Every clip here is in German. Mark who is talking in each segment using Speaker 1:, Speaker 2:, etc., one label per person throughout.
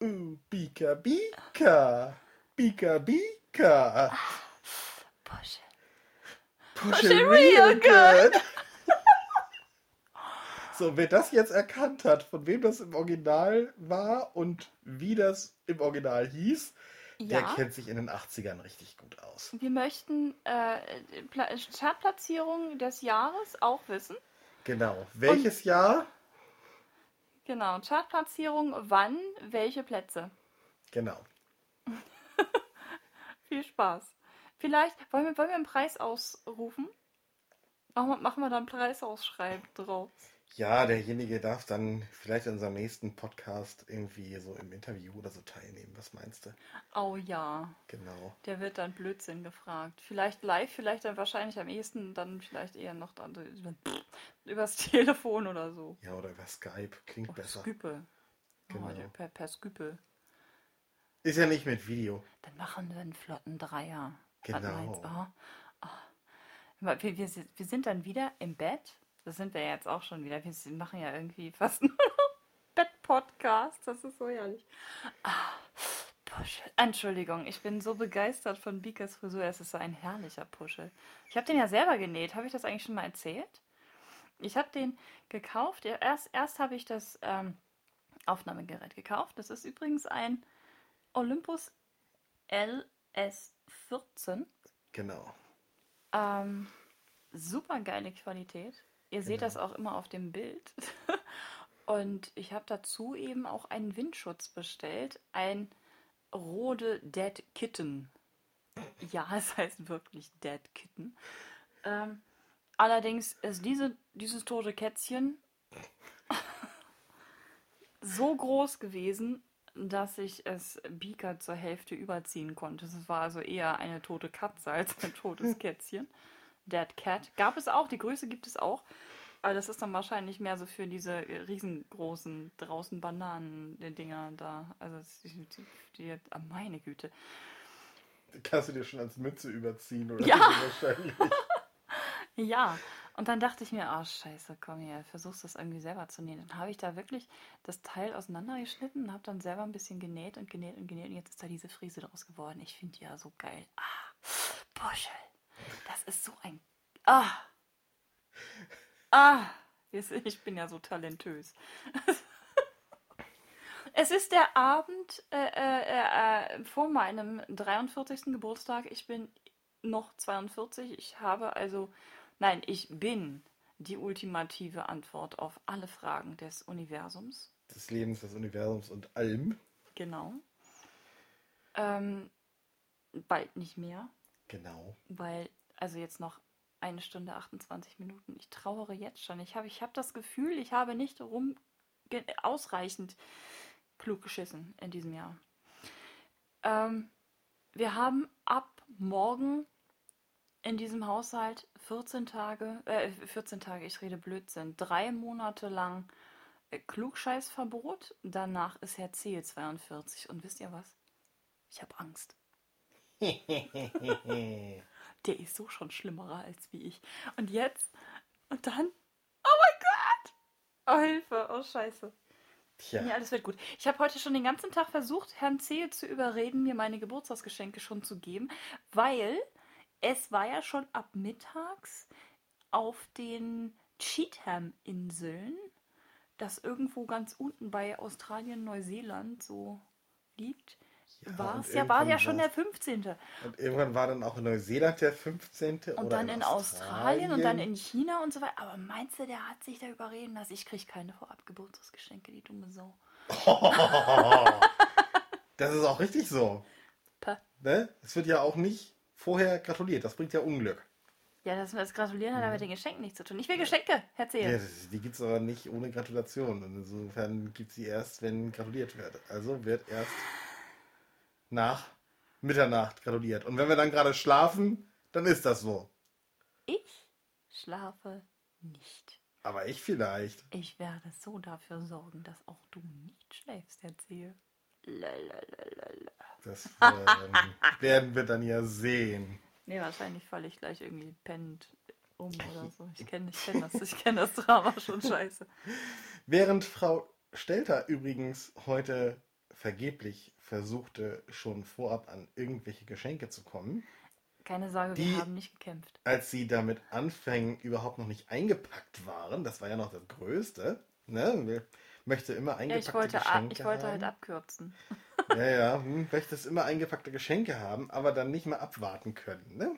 Speaker 1: Uh, Bika Bika. Bika Bika.
Speaker 2: Push.
Speaker 1: Push
Speaker 2: it real good.
Speaker 1: So, wer das jetzt erkannt hat, von wem das im Original war und wie das im Original hieß, der
Speaker 2: Ja.
Speaker 1: kennt sich in den 80ern richtig gut aus.
Speaker 2: Wir möchten äh, Pla Chartplatzierung des Jahres auch wissen.
Speaker 1: Genau. Welches Jahr?
Speaker 2: Genau, Chartplatzierung, wann, welche Plätze.
Speaker 1: Genau.
Speaker 2: Viel Spaß. Vielleicht, wollen wir, wollen wir einen Preis ausrufen? Machen wir, machen wir da einen Preisausschreiben drauf.
Speaker 1: Ja, derjenige darf dann vielleicht in unserem nächsten Podcast irgendwie so im Interview oder so teilnehmen. Was meinst du?
Speaker 2: Oh ja,
Speaker 1: Genau.
Speaker 2: der wird dann Blödsinn gefragt. Vielleicht live, vielleicht dann wahrscheinlich am ehesten, dann vielleicht eher noch dann übers Telefon oder so.
Speaker 1: Ja, oder über Skype. Klingt
Speaker 2: Oh,
Speaker 1: besser.
Speaker 2: Skype.
Speaker 1: Genau.
Speaker 2: Oh, per, per Skype.
Speaker 1: Ist ja nicht mit Video.
Speaker 2: Dann machen wir einen flotten Dreier.
Speaker 1: Genau.
Speaker 2: Ah. Wir, wir sind dann wieder im Bett. Das sind wir jetzt auch schon wieder. Wir machen ja irgendwie fast nur noch Bett-Podcast. Das ist so herrlich. Ah, Puschel. Entschuldigung, ich bin so begeistert von Bikas Frisur. Es ist so ein herrlicher Puschel. Ich habe den ja selber genäht. Habe ich das eigentlich schon mal erzählt? Ich habe den gekauft. Erst erst habe ich das ähm, Aufnahmegerät gekauft. Das ist übrigens ein Olympus LS14.
Speaker 1: Genau.
Speaker 2: Ähm, super geile Qualität. Ihr seht das auch immer auf dem Bild. Und ich habe dazu eben auch einen Windschutz bestellt. Ein Rode Dead Kitten. Ja, es heißt wirklich Dead Kitten. Ähm, allerdings ist diese, dieses tote Kätzchen so groß gewesen, dass ich es Beaker zur Hälfte überziehen konnte. Es war also eher eine tote Katze als ein totes Kätzchen. Dead Cat. Gab es auch, die Größe gibt es auch. Aber das ist dann wahrscheinlich mehr so für diese riesengroßen draußen Bananen-Dinger da. Also die, die, die, ah, meine Güte.
Speaker 1: Kannst du dir schon als Mütze überziehen oder
Speaker 2: Ja.
Speaker 1: wahrscheinlich.
Speaker 2: Ja, und dann dachte ich mir, ah scheiße, komm hier, versuchst das irgendwie selber zu nähen. Dann habe ich da wirklich das Teil auseinandergeschnitten und habe dann selber ein bisschen genäht und genäht und genäht und jetzt ist da diese Frise draus geworden. Ich finde die ja so geil. Ah, Puschel, das ist so ein... Ah, ah, ich bin ja so talentös. Es ist der Abend äh, äh, äh, vor meinem 43. Geburtstag. Ich bin noch 42. Ich habe also, nein, ich bin die ultimative Antwort auf alle Fragen des Universums.
Speaker 1: Des Lebens, des Universums und allem.
Speaker 2: Genau. Ähm, bald nicht mehr,
Speaker 1: Genau.
Speaker 2: weil, also jetzt noch eine Stunde 28 Minuten. Ich trauere jetzt schon. Ich habe ich hab das Gefühl, ich habe nicht rum ausreichend klug geschissen in diesem Jahr. Ähm, wir haben ab morgen in diesem Haushalt 14 Tage, äh, 14 Tage, ich rede Blödsinn, drei Monate lang äh, Klugscheißverbot. Danach ist Herr Zehe 42. Und wisst ihr was? Ich habe Angst. Der ist so schon schlimmerer als wie ich. Und jetzt, und dann, oh mein Gott! Oh Hilfe, oh Scheiße.
Speaker 1: Tja.
Speaker 2: Ja, alles wird gut. Ich habe heute schon den ganzen Tag versucht, Herrn Zehe zu überreden, mir meine Geburtstagsgeschenke schon zu geben, weil es war ja schon ab mittags auf den Cheatham-Inseln, das irgendwo ganz unten bei Australien, Neuseeland so liegt, war es ja, war ja schon der
Speaker 1: war's-
Speaker 2: 15.
Speaker 1: Und irgendwann war dann auch in Neuseeland der 15.
Speaker 2: Und dann in Australien und dann in China und so weiter. Aber meinst du, der hat sich da überreden lassen? Ich kriege keine Vorab-Geburtstagsgeschenke, die dumme Sau.
Speaker 1: Das ist auch richtig so. Ne? Es wird ja auch nicht vorher gratuliert. Das bringt ja Unglück.
Speaker 2: Ja, das, das Gratulieren hat aber mit den Geschenken nichts zu tun. Ich will Geschenke, Herr.
Speaker 1: Mhm. Ja, die gibt es aber nicht ohne Gratulation. Und insofern gibt es sie erst, wenn gratuliert wird. Also wird erst nach Mitternacht gratuliert. Und wenn wir dann gerade schlafen, dann ist das so.
Speaker 2: Ich schlafe nicht.
Speaker 1: Aber ich vielleicht.
Speaker 2: Ich werde so dafür sorgen, dass auch du nicht schläfst, Herr Zehe. Lalalala.
Speaker 1: Das ähm, werden wir dann ja sehen.
Speaker 2: Nee, wahrscheinlich falle ich gleich irgendwie pennend um oder so. Ich kenne ich kenn das, ich kenn das Drama schon scheiße.
Speaker 1: Während Frau Stelter übrigens heute vergeblich versuchte, schon vorab an irgendwelche Geschenke zu kommen.
Speaker 2: Keine Sorge,
Speaker 1: Die-
Speaker 2: wir haben nicht gekämpft.
Speaker 1: Als sie damit anfängen, überhaupt noch nicht eingepackt waren, das war ja noch das Größte, ne? Wir- Möchte immer
Speaker 2: Ja,
Speaker 1: eingepackte
Speaker 2: ich wollte,
Speaker 1: Geschenke
Speaker 2: ich wollte halt
Speaker 1: haben.
Speaker 2: abkürzen.
Speaker 1: Ja, ja, hm, möchtest immer eingepackte Geschenke haben, aber dann nicht mehr abwarten können, ne?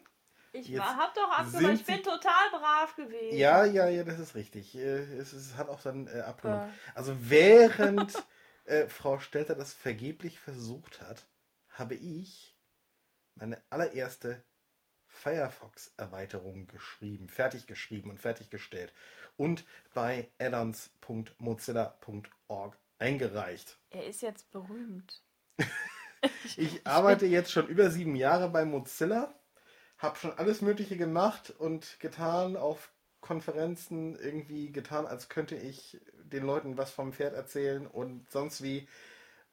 Speaker 2: Ich
Speaker 1: Jetzt
Speaker 2: war, hab doch
Speaker 1: sind
Speaker 2: ich bin total brav gewesen.
Speaker 1: Ja, ja, ja, das ist richtig. Äh, Es, es hat auch dann äh, abgenommen. Also während äh, Frau Stelter das vergeblich versucht hat, habe ich meine allererste Firefox-Erweiterung geschrieben, fertig geschrieben und fertiggestellt und bei addons.mozilla.org eingereicht.
Speaker 2: Er ist jetzt berühmt.
Speaker 1: Ich arbeite jetzt schon über sieben Jahre bei Mozilla, habe schon alles Mögliche gemacht und getan, auf Konferenzen irgendwie getan, als könnte ich den Leuten was vom Pferd erzählen und sonst wie.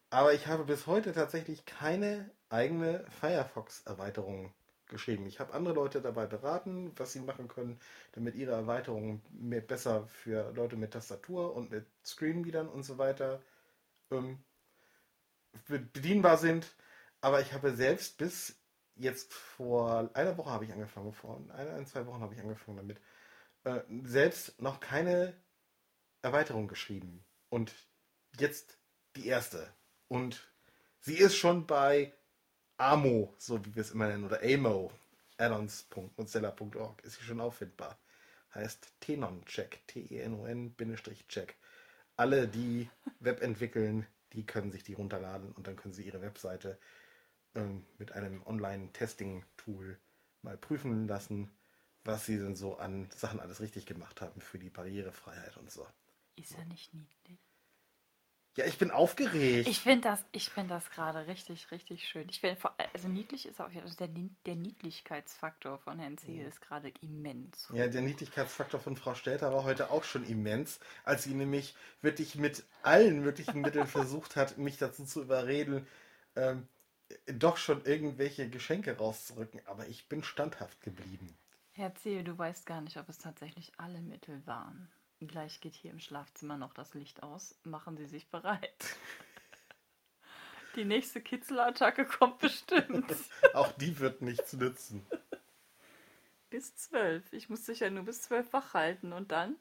Speaker 1: Aber ich habe bis heute tatsächlich keine eigene Firefox-Erweiterung geschrieben. Ich habe andere Leute dabei beraten, was sie machen können, damit ihre Erweiterungen mehr besser für Leute mit Tastatur und mit Screenreadern und so weiter ähm, be- bedienbar sind. Aber ich habe selbst bis jetzt vor einer Woche habe ich angefangen, vor ein, ein zwei Wochen habe ich angefangen damit, äh, selbst noch keine Erweiterung geschrieben. Und jetzt die erste. Und sie ist schon bei AMO, so wie wir es immer nennen, oder AMO, addons.mozilla.org, ist sie schon auffindbar. Heißt Tenon-Check, T-E-N-O-N-Check. Alle, die Web entwickeln, die können sich die runterladen und dann können sie ihre Webseite ähm, mit einem Online-Testing-Tool mal prüfen lassen, was sie denn so an Sachen alles richtig gemacht haben für die Barrierefreiheit und so.
Speaker 2: Ist er nicht niedlich?
Speaker 1: Ja, ich bin aufgeregt.
Speaker 2: Ich finde das, ich find das gerade richtig, richtig schön. Ich finde, vor- also niedlich ist auch also der, der Niedlichkeitsfaktor von Herrn Zehe ist gerade immens.
Speaker 1: Ja, der Niedlichkeitsfaktor von Frau Stelter war heute auch schon immens, als sie nämlich wirklich mit allen möglichen Mitteln versucht hat, mich dazu zu überreden, ähm, doch schon irgendwelche Geschenke rauszurücken. Aber ich bin standhaft geblieben.
Speaker 2: Herr Zehe, du weißt gar nicht, ob es tatsächlich alle Mittel waren. Gleich geht hier im Schlafzimmer noch das Licht aus. Machen Sie sich bereit. Die nächste Kitzelattacke kommt bestimmt.
Speaker 1: Auch die wird nichts nützen.
Speaker 2: Bis zwölf. Ich muss dich ja nur bis zwölf wach halten und dann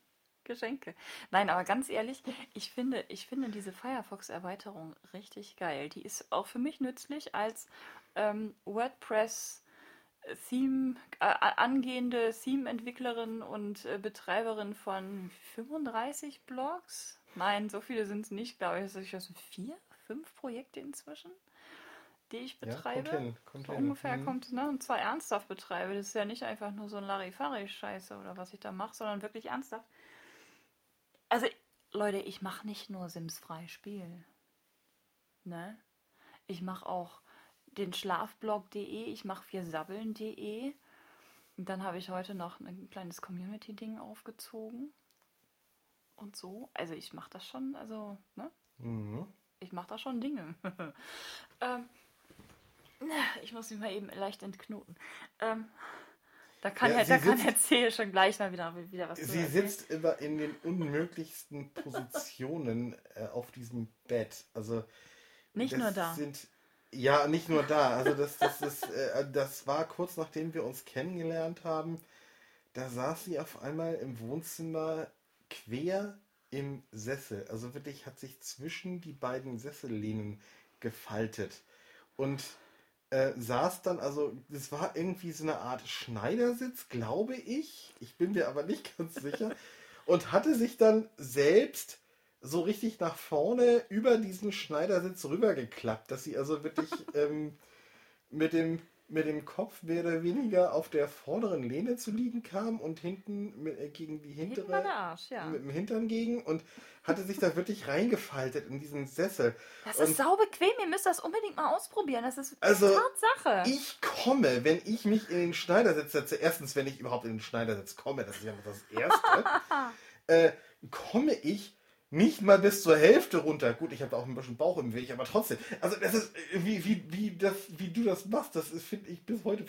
Speaker 2: Geschenke. Nein, aber ganz ehrlich, ich finde, ich finde diese Firefox-Erweiterung richtig geil. Die ist auch für mich nützlich als ähm, WordPress Theme, äh, angehende Theme-Entwicklerin und äh, Betreiberin von 35 Blogs. Nein, so viele sind es nicht, glaube ich. Es sind vier, fünf Projekte inzwischen, die ich
Speaker 1: Ja,
Speaker 2: betreibe.
Speaker 1: kommt hin, kommt
Speaker 2: So
Speaker 1: hin.
Speaker 2: ungefähr
Speaker 1: Hm.
Speaker 2: kommt, ne? Und zwar ernsthaft betreibe. Das ist ja nicht einfach nur so ein Larifari-Scheiße oder was ich da mache, sondern wirklich ernsthaft. Also, Leute, ich mache nicht nur Sims frei Spiel. Ne? Ich mache auch den Schlafblog.de, ich mache viersabbeln.de. Und dann habe ich heute noch ein kleines Community-Ding aufgezogen. Und so. Also ich mache das schon, also, ne?
Speaker 1: Mhm.
Speaker 2: Ich mache da schon Dinge. ähm, ich muss mich mal eben leicht entknoten. Ähm, da kann,
Speaker 1: Ja,
Speaker 2: da kann Herr Zehe schon gleich mal wieder, wieder was
Speaker 1: Sie sitzt immer in den unmöglichsten Positionen äh, auf diesem Bett. Also
Speaker 2: Nicht
Speaker 1: das
Speaker 2: nur da.
Speaker 1: Sind, ja, nicht nur da. Also das, das, ist, äh, das war kurz nachdem wir uns kennengelernt haben. Da saß sie auf einmal im Wohnzimmer quer im Sessel. Also wirklich hat sich zwischen die beiden Sessellehnen gefaltet. Und äh, saß dann, also das war irgendwie so eine Art Schneidersitz, glaube ich. Ich bin mir aber nicht ganz sicher. Und hatte sich dann selbst so richtig nach vorne über diesen Schneidersitz rübergeklappt, dass sie also wirklich ähm, mit, dem, mit dem Kopf mehr oder weniger auf der vorderen Lehne zu liegen kam und hinten mit, äh, gegen die
Speaker 2: Hinten
Speaker 1: hintere
Speaker 2: der Arsch, ja.
Speaker 1: mit dem Hintern gegen und hatte sich da wirklich reingefaltet in diesen Sessel.
Speaker 2: Das
Speaker 1: und
Speaker 2: ist sau bequem, ihr müsst das unbedingt mal ausprobieren. Das ist
Speaker 1: Also,
Speaker 2: Tatsache.
Speaker 1: Ich komme, wenn ich mich in den Schneidersitz setze, erstens, wenn ich überhaupt in den Schneidersitz komme, das ist ja noch das Erste, äh, komme ich nicht mal bis zur Hälfte runter. Gut, ich habe auch ein bisschen Bauch im Weg, aber trotzdem. Also das ist, äh, wie, wie, wie, das, wie du das machst, das finde ich bis heute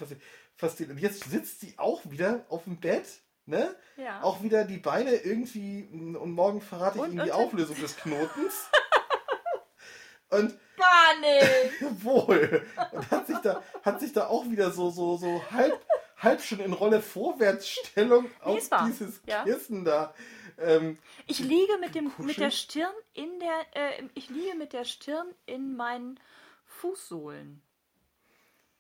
Speaker 1: faszinierend. Und jetzt sitzt sie auch wieder auf dem Bett, ne?
Speaker 2: ja.
Speaker 1: Auch wieder die Beine irgendwie, und morgen verrate ich
Speaker 2: Und
Speaker 1: Ihnen die Auflösung des Knotens. Und
Speaker 2: Gar nicht.
Speaker 1: wohl. Und hat sich da, hat sich da auch wieder so, so, so halb, halb schon in Rolle Vorwärtsstellung auf dieses
Speaker 2: Ja.
Speaker 1: Kissen da. Ähm,
Speaker 2: Ich liege mit, dem, mit
Speaker 1: Kuscheln?
Speaker 2: der Stirn in der, äh, ich liege mit der Stirn in meinen Fußsohlen.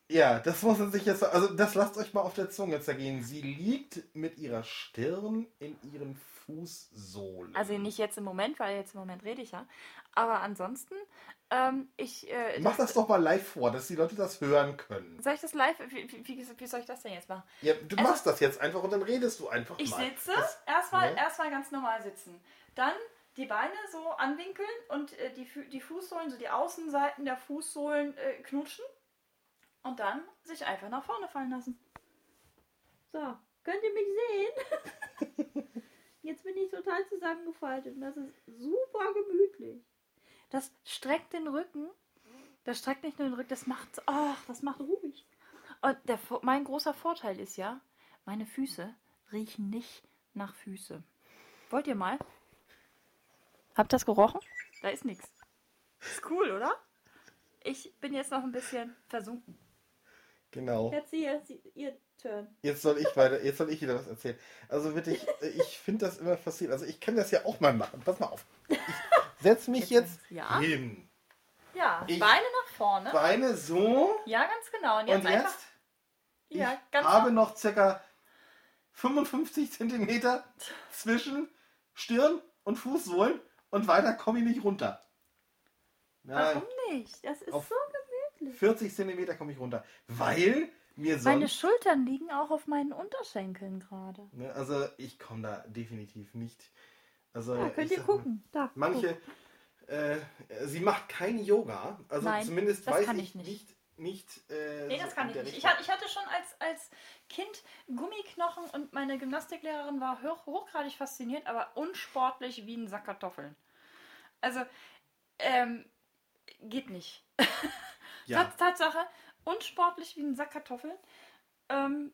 Speaker 1: ja, das muss man sich jetzt, also das lasst euch mal auf der Zunge zergehen. Sie liegt mit ihrer Stirn in ihren Fußsohlen.
Speaker 2: Also nicht jetzt im Moment, weil jetzt im Moment rede ich ja. Aber ansonsten, ähm, ich. Äh,
Speaker 1: Mach das doch mal live vor, dass die Leute das hören können.
Speaker 2: Soll ich das live? Wie, wie, wie, soll ich das denn jetzt machen?
Speaker 1: Ja, du
Speaker 2: Also-
Speaker 1: machst das jetzt einfach und dann redest du einfach
Speaker 2: Ich
Speaker 1: mal.
Speaker 2: sitze,
Speaker 1: Das,
Speaker 2: erstmal
Speaker 1: ne?
Speaker 2: erstmal ganz normal sitzen. Dann die Beine so anwinkeln und äh, die, die Fußsohlen, so die Außenseiten der Fußsohlen äh, knutschen. Und dann sich einfach nach vorne fallen lassen. So, könnt ihr mich sehen? Jetzt bin ich total zusammengefaltet und das ist super gemütlich. Das streckt den Rücken. Das streckt nicht nur den Rücken, das macht, ach, das macht ruhig. Und der, mein großer Vorteil ist ja, meine Füße riechen nicht nach Füße. Wollt ihr mal? Habt ihr das gerochen? Da ist nichts. Ist cool, oder? Ich bin jetzt noch ein bisschen versunken.
Speaker 1: Genau.
Speaker 2: Jetzt ihr, ihr Turn.
Speaker 1: Jetzt soll ich weiter, jetzt soll ich wieder was erzählen. Also wirklich, ich finde das immer faszinierend. Also ich kann das ja auch mal machen. Pass mal auf. Ich setz mich jetzt
Speaker 2: Ja.
Speaker 1: hin.
Speaker 2: Ja,
Speaker 1: Ich-
Speaker 2: Beine nach vorne.
Speaker 1: Beine so.
Speaker 2: Ja, ganz genau. Und jetzt,
Speaker 1: Und
Speaker 2: einfach.
Speaker 1: jetzt?
Speaker 2: Ja,
Speaker 1: ich
Speaker 2: ganz
Speaker 1: habe noch circa 55 Zentimeter zwischen Stirn und Fußsohlen und weiter komme ich nicht runter. Nein,
Speaker 2: Warum nicht? Das ist so gemütlich.
Speaker 1: 40 Zentimeter komme ich runter. Weil mir
Speaker 2: Meine
Speaker 1: sonst...
Speaker 2: Schultern liegen auch auf meinen Unterschenkeln gerade.
Speaker 1: Ne, also ich komme da definitiv nicht. Also
Speaker 2: Ja, könnt
Speaker 1: ich
Speaker 2: ihr
Speaker 1: sag mal,
Speaker 2: gucken. Da.
Speaker 1: Manche, äh, sie macht kein Yoga. Also
Speaker 2: Nein,
Speaker 1: zumindest weiß ich
Speaker 2: ich nicht.
Speaker 1: nicht. nicht äh,
Speaker 2: Nee, das kann ich nicht. Ich hatte, schon als, als Kind Gummiknochen und meine Gymnastiklehrerin war hoch, hochgradig fasziniert, aber unsportlich wie ein Sack Kartoffeln. Also, ähm, geht nicht.
Speaker 1: Ja,
Speaker 2: Tats- Tatsache, unsportlich wie ein Sack Kartoffeln. Ähm,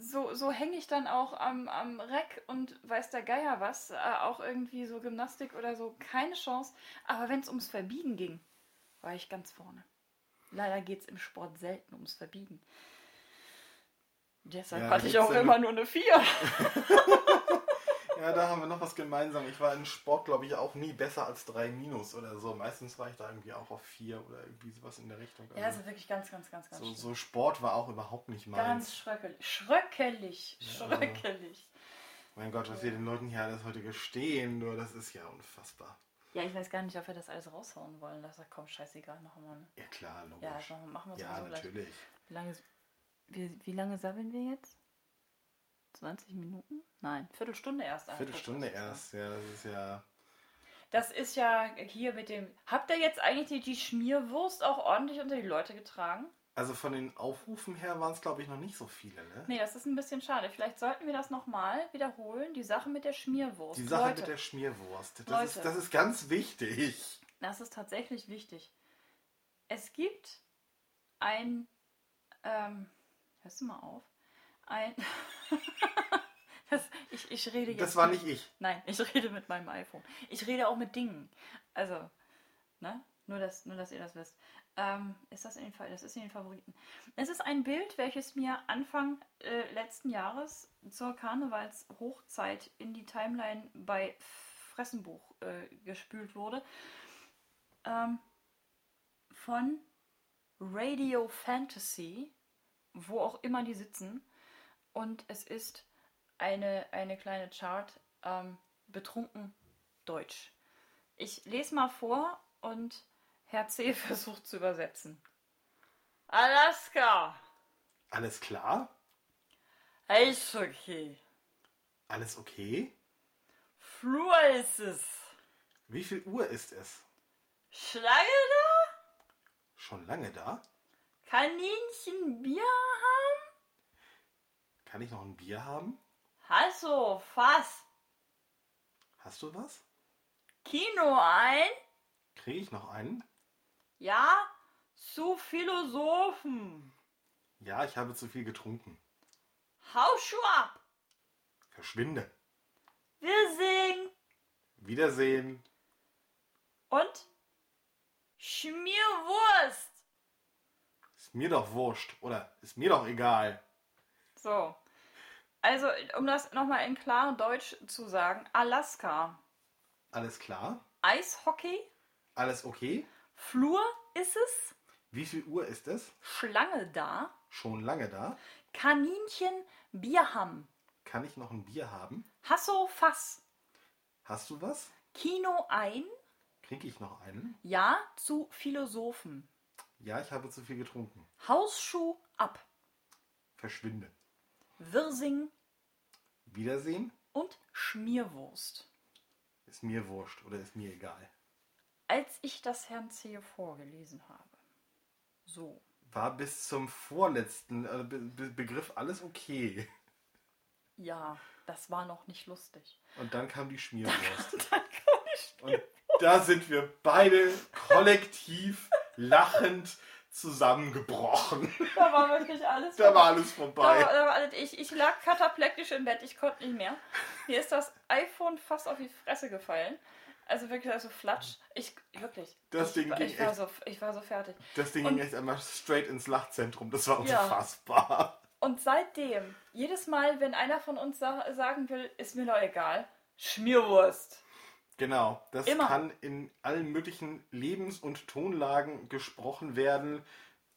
Speaker 2: so, so hänge ich dann auch am, am Reck und weiß der Geier was. Äh, auch irgendwie so Gymnastik oder so, keine Chance. Aber wenn es ums Verbiegen ging, war ich ganz vorne. Leider geht es im Sport selten ums Verbiegen. Deshalb
Speaker 1: Ja,
Speaker 2: hatte ich auch immer nur eine 4.
Speaker 1: ja, da haben wir noch was gemeinsam. Ich war in Sport, glaube ich, auch nie besser als 3 minus oder so. Meistens war ich da irgendwie auch auf 4 oder irgendwie sowas in der Richtung.
Speaker 2: Ja,
Speaker 1: Also
Speaker 2: also wirklich ganz, ganz, ganz, ganz
Speaker 1: so, so Sport war auch überhaupt nicht meins.
Speaker 2: Ganz schröckelig. Schröckelig.
Speaker 1: Ja.
Speaker 2: Schröckelig.
Speaker 1: Mein Gott, was wir den Leuten hier alles heute gestehen, nur das ist ja unfassbar.
Speaker 2: Ja, ich weiß gar nicht, ob wir das alles raushauen wollen. Das sagt, komm, scheißegal, machen wir. Ne?
Speaker 1: Ja klar, logisch.
Speaker 2: Ja, machen wir es
Speaker 1: Ja,
Speaker 2: mal gleich.
Speaker 1: natürlich.
Speaker 2: Wie lange, wie, wie lange sammeln wir jetzt? 20 Minuten? Nein, Viertelstunde erst.
Speaker 1: Viertelstunde erst, ja, das ist ja.
Speaker 2: ja- Das ist ja hier mit dem. Habt ihr jetzt eigentlich die, die Schmierwurst auch ordentlich unter die Leute getragen?
Speaker 1: Also von den Aufrufen her waren es, glaube ich, noch nicht so viele, ne?
Speaker 2: Nee, das ist ein bisschen schade. Vielleicht sollten wir das nochmal wiederholen. Die Sache mit der Schmierwurst.
Speaker 1: Die Sache
Speaker 2: Leute,
Speaker 1: mit der Schmierwurst. Das
Speaker 2: Leute.
Speaker 1: ist, das ist ganz wichtig.
Speaker 2: Das ist tatsächlich wichtig. Es gibt ein. Ähm, hörst du mal auf? Ein. das, ich, ich rede jetzt.
Speaker 1: Das war nicht ich.
Speaker 2: Nein, ich rede mit meinem iPhone. Ich rede auch mit Dingen. Also, ne? Nur, dass, nur, dass ihr das wisst. Ähm, ist das in den? Das ist in den Favoriten. Es ist ein Bild, welches mir Anfang äh, letzten Jahres zur Karnevalshochzeit in die Timeline bei Fressenbuch äh, gespült wurde. Ähm, von Radio Fantasy, wo auch immer die sitzen. Und es ist eine, eine kleine Chart, ähm, betrunken Deutsch. Ich lese mal vor und Herr C. versucht zu übersetzen. Alaska,
Speaker 1: Alles klar?
Speaker 2: Eishockey,
Speaker 1: Alles okay?
Speaker 2: Flur ist es,
Speaker 1: Wie viel Uhr ist es?
Speaker 2: Schlange da,
Speaker 1: Schon lange da?
Speaker 2: Kaninchen Bier haben,
Speaker 1: Kann ich noch ein Bier haben?
Speaker 2: Hasso, Fass,
Speaker 1: Hast du was?
Speaker 2: Kino ein,
Speaker 1: Kriege ich noch einen?
Speaker 2: ja, zu Philosophen,
Speaker 1: Ja, ich habe zu viel getrunken.
Speaker 2: Hausschuh ab,
Speaker 1: Verschwinde.
Speaker 2: wir singen
Speaker 1: Wiedersehen.
Speaker 2: und Schmierwurst.
Speaker 1: Ist mir doch wurscht. Oder ist mir doch egal.
Speaker 2: So. Also, um das nochmal in klarem Deutsch zu sagen, Alaska.
Speaker 1: Alles klar?
Speaker 2: Eishockey,
Speaker 1: Alles okay?
Speaker 2: Flur ist es,
Speaker 1: Wie viel Uhr ist es?
Speaker 2: Schlange da,
Speaker 1: Schon lange da?
Speaker 2: Kaninchen, Bierham,
Speaker 1: Kann ich noch ein Bier haben?
Speaker 2: Hasso Fass,
Speaker 1: Hast du was?
Speaker 2: Kino ein,
Speaker 1: Kriege ich noch einen?
Speaker 2: Ja zu Philosophen,
Speaker 1: Ja, ich habe zu viel getrunken.
Speaker 2: Hausschuh ab,
Speaker 1: Verschwinde.
Speaker 2: Wirsing
Speaker 1: Wiedersehen?
Speaker 2: und Schmierwurst.
Speaker 1: Ist mir wurscht oder ist mir egal.
Speaker 2: Als ich das Herrn C. vorgelesen habe. So.
Speaker 1: War bis zum vorletzten äh, Be Be Begriff alles okay.
Speaker 2: Ja, das war noch nicht lustig.
Speaker 1: Und dann kam die Schmierwurst.
Speaker 2: Dann kann ich
Speaker 1: Und da sind wir beide kollektiv lachend zusammengebrochen.
Speaker 2: Da war wirklich alles
Speaker 1: Da war alles
Speaker 2: Da
Speaker 1: vorbei.
Speaker 2: war, da war alles, ich, ich lag kataplektisch im Bett, ich konnte nicht mehr. Mir ist das iPhone fast auf die Fresse gefallen. Also wirklich, also flatsch. Ich, wirklich.
Speaker 1: Das
Speaker 2: ich,
Speaker 1: Ding
Speaker 2: war-
Speaker 1: ging
Speaker 2: ich, war
Speaker 1: echt-
Speaker 2: so, ich war so fertig.
Speaker 1: Das Ding
Speaker 2: Und-
Speaker 1: ging echt einmal straight ins Lachzentrum. Das war
Speaker 2: Ja.
Speaker 1: unfassbar.
Speaker 2: Und seitdem, jedes Mal, wenn einer von uns sa sagen will, ist mir doch egal, Schmierwurst.
Speaker 1: Genau. Das
Speaker 2: Immer.
Speaker 1: kann in allen möglichen Lebens- und Tonlagen gesprochen werden.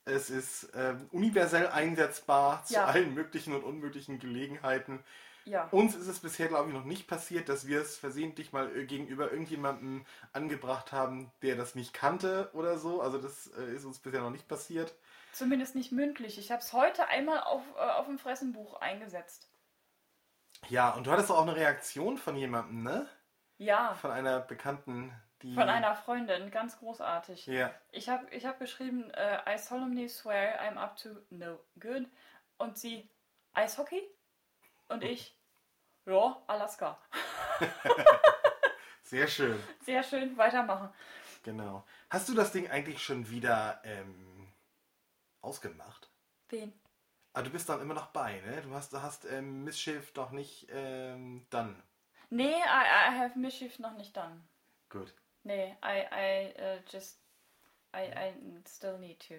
Speaker 1: Es ist ähm, universell einsetzbar zu
Speaker 2: Ja.
Speaker 1: allen möglichen und unmöglichen Gelegenheiten.
Speaker 2: Ja.
Speaker 1: Uns ist es bisher, glaube ich, noch nicht passiert, dass wir es versehentlich mal äh, gegenüber irgendjemandem angebracht haben, der das nicht kannte oder so. Also das äh, ist uns bisher noch nicht passiert.
Speaker 2: Zumindest nicht mündlich. Ich habe es heute einmal auf, äh, auf dem Fressenbuch eingesetzt.
Speaker 1: Ja, und du hattest auch eine Reaktion von jemandem, ne?
Speaker 2: Ja,
Speaker 1: Von einer Bekannten, die...
Speaker 2: von einer Freundin, ganz großartig.
Speaker 1: Ja,
Speaker 2: Ich habe ich hab geschrieben, äh, I solemnly swear I'm up to no good. Und sie, Eishockey? Und ich, ja, Alaska.
Speaker 1: sehr schön.
Speaker 2: Sehr schön, weitermachen.
Speaker 1: Genau. Hast du das Ding eigentlich schon wieder ähm, ausgemacht?
Speaker 2: Wen?
Speaker 1: Ah, du bist dann immer noch bei, ne? Du hast, du hast ähm, Mischief doch nicht ähm, dann.
Speaker 2: Nee, I, I have mischief noch nicht done.
Speaker 1: Gut.
Speaker 2: Nee, I, I uh, just, I, I still need to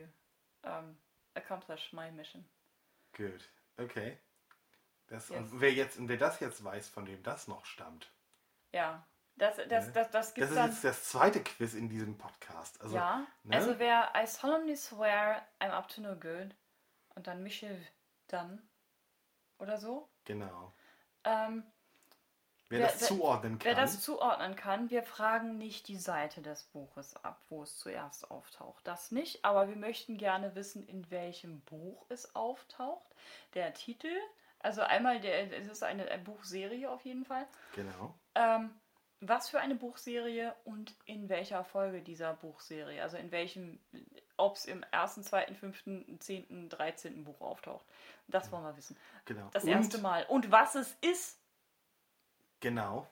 Speaker 2: um, accomplish my mission.
Speaker 1: Gut. Okay. Das,
Speaker 2: Yes.
Speaker 1: Und wer jetzt, und wer das jetzt weiß, von wem das noch stammt.
Speaker 2: Ja, das, das,
Speaker 1: Ne?
Speaker 2: das, das
Speaker 1: Das ist jetzt das zweite Quiz in diesem Podcast. Also,
Speaker 2: ja,
Speaker 1: ne?
Speaker 2: also wer I solemnly swear I'm up to no good und dann mischief dann oder so.
Speaker 1: Genau.
Speaker 2: Ähm,
Speaker 1: Wer,
Speaker 2: Wer-
Speaker 1: das
Speaker 2: wer-
Speaker 1: zuordnen
Speaker 2: Wer
Speaker 1: kann.
Speaker 2: das zuordnen kann, wir fragen nicht die Seite des Buches ab, wo es zuerst auftaucht. Das nicht, aber wir möchten gerne wissen, in welchem Buch es auftaucht. Der Titel, also einmal, der, es ist eine, eine Buchserie auf jeden Fall.
Speaker 1: Genau.
Speaker 2: Ähm, was für eine Buchserie und in welcher Folge dieser Buchserie? Also in welchem, ob es im ersten, zweiten, fünften, zehnten, dreizehnten Buch auftaucht. Das wollen wir wissen.
Speaker 1: genau.
Speaker 2: Das
Speaker 1: und,
Speaker 2: erste Mal. Und was es ist,
Speaker 1: Genau.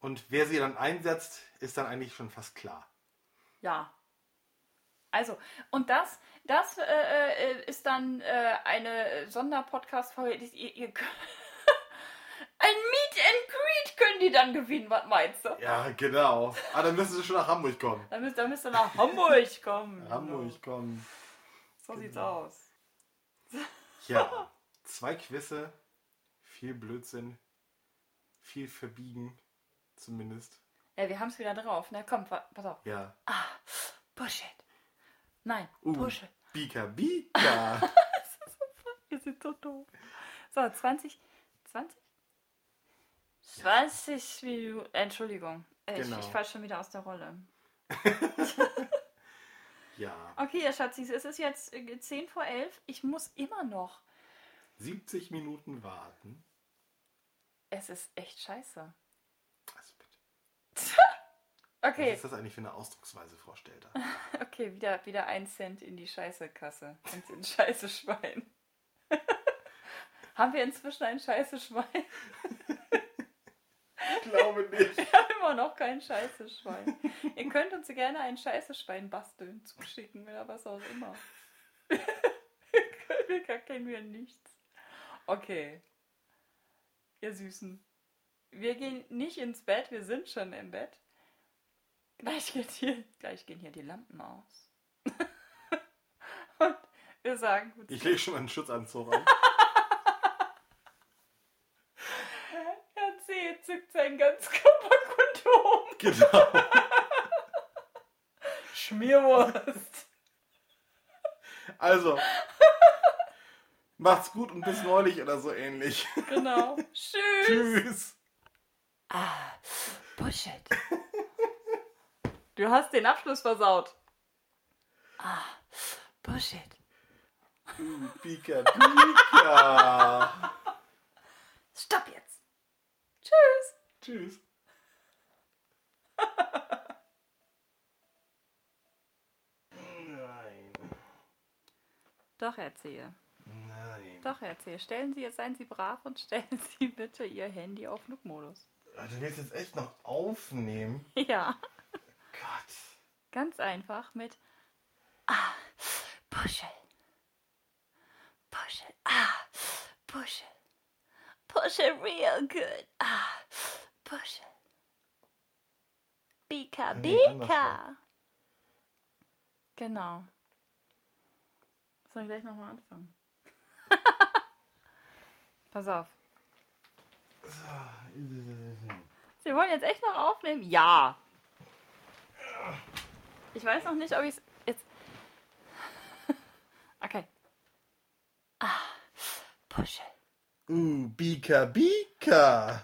Speaker 1: Und wer sie dann einsetzt, ist dann eigentlich schon fast klar.
Speaker 2: Ja. Also, und das, das äh, äh, ist dann äh, eine Sonderpodcast-Folge. Ihr, ihr Ein Meet and Greet können die dann gewinnen, was meinst du?
Speaker 1: Ja, genau. Ah, dann müssen sie schon nach Hamburg kommen.
Speaker 2: Da müsst, da müsst ihr nach Hamburg kommen.
Speaker 1: Hamburg kommen.
Speaker 2: So sieht's
Speaker 1: Genau.
Speaker 2: aus.
Speaker 1: Ja. Zwei Quizze, viel Blödsinn, viel Verbiegen, zumindest.
Speaker 2: Ja, wir haben es wieder drauf. Na komm, pass auf.
Speaker 1: Ja.
Speaker 2: Push it. Nein,
Speaker 1: Uh,
Speaker 2: push it.
Speaker 1: Bika Bika.
Speaker 2: Ihr seid so doof. So, 20. 20? 20 Minuten. Entschuldigung. Äh,
Speaker 1: Genau.
Speaker 2: Ich, ich falle schon wieder aus der Rolle.
Speaker 1: ja.
Speaker 2: Okay, ihr Schatzis, es ist jetzt äh, 10 vor 11. Ich muss immer noch.
Speaker 1: 70 Minuten warten.
Speaker 2: Es ist echt scheiße.
Speaker 1: Also bitte.
Speaker 2: Okay,
Speaker 1: Was ist das eigentlich für eine Ausdrucksweise, Frau Stelter?
Speaker 2: okay, wieder, wieder ein Cent in die Scheiße-Kasse. Und ins Scheiße-Schwein. Haben wir inzwischen ein Scheiße-Schwein?
Speaker 1: Ich glaube nicht.
Speaker 2: Wir haben immer noch kein Scheiße-Schwein. Ihr könnt uns gerne ein Scheiße-Schwein basteln, zuschicken oder was auch immer. wir kennen wir nichts. Okay. Ihr Süßen. Wir gehen nicht ins Bett, wir sind schon im Bett. Gleich, geht hier, gleich gehen hier die Lampen aus. Und wir sagen gut.
Speaker 1: Ich lege schon einen Schutzanzug an.
Speaker 2: Herr C. zückt sein Ganzkörperkondom.
Speaker 1: genau.
Speaker 2: Schmierwurst.
Speaker 1: Also. Macht's gut und bis neulich oder so ähnlich.
Speaker 2: Genau. Tschüss.
Speaker 1: Tschüss.
Speaker 2: Ah, Bullshit. Du hast den Abschluss versaut. Ah, Bullshit.
Speaker 1: Uh, Pika, Pika.
Speaker 2: Stopp jetzt. Tschüss.
Speaker 1: Tschüss. Nein.
Speaker 2: Doch, erzähl.
Speaker 1: Nein.
Speaker 2: Doch, erzähl. Stellen Sie jetzt, seien Sie brav und stellen Sie bitte Ihr Handy auf Flugmodus.
Speaker 1: Ah, Du willst jetzt echt noch aufnehmen?
Speaker 2: Ja.
Speaker 1: Gott.
Speaker 2: Ganz einfach mit Ah, Puschel. Puschel. Ah, Puschel. Puschel real good. Ah, Puschel. Bika, Bika. Genau. Sollen wir gleich nochmal anfangen? Pass auf. Sie wollen jetzt echt noch aufnehmen? Ja. Ich weiß noch nicht, ob ich es jetzt. Okay. Ah, Puschel.
Speaker 1: Uh, Bika, Bika.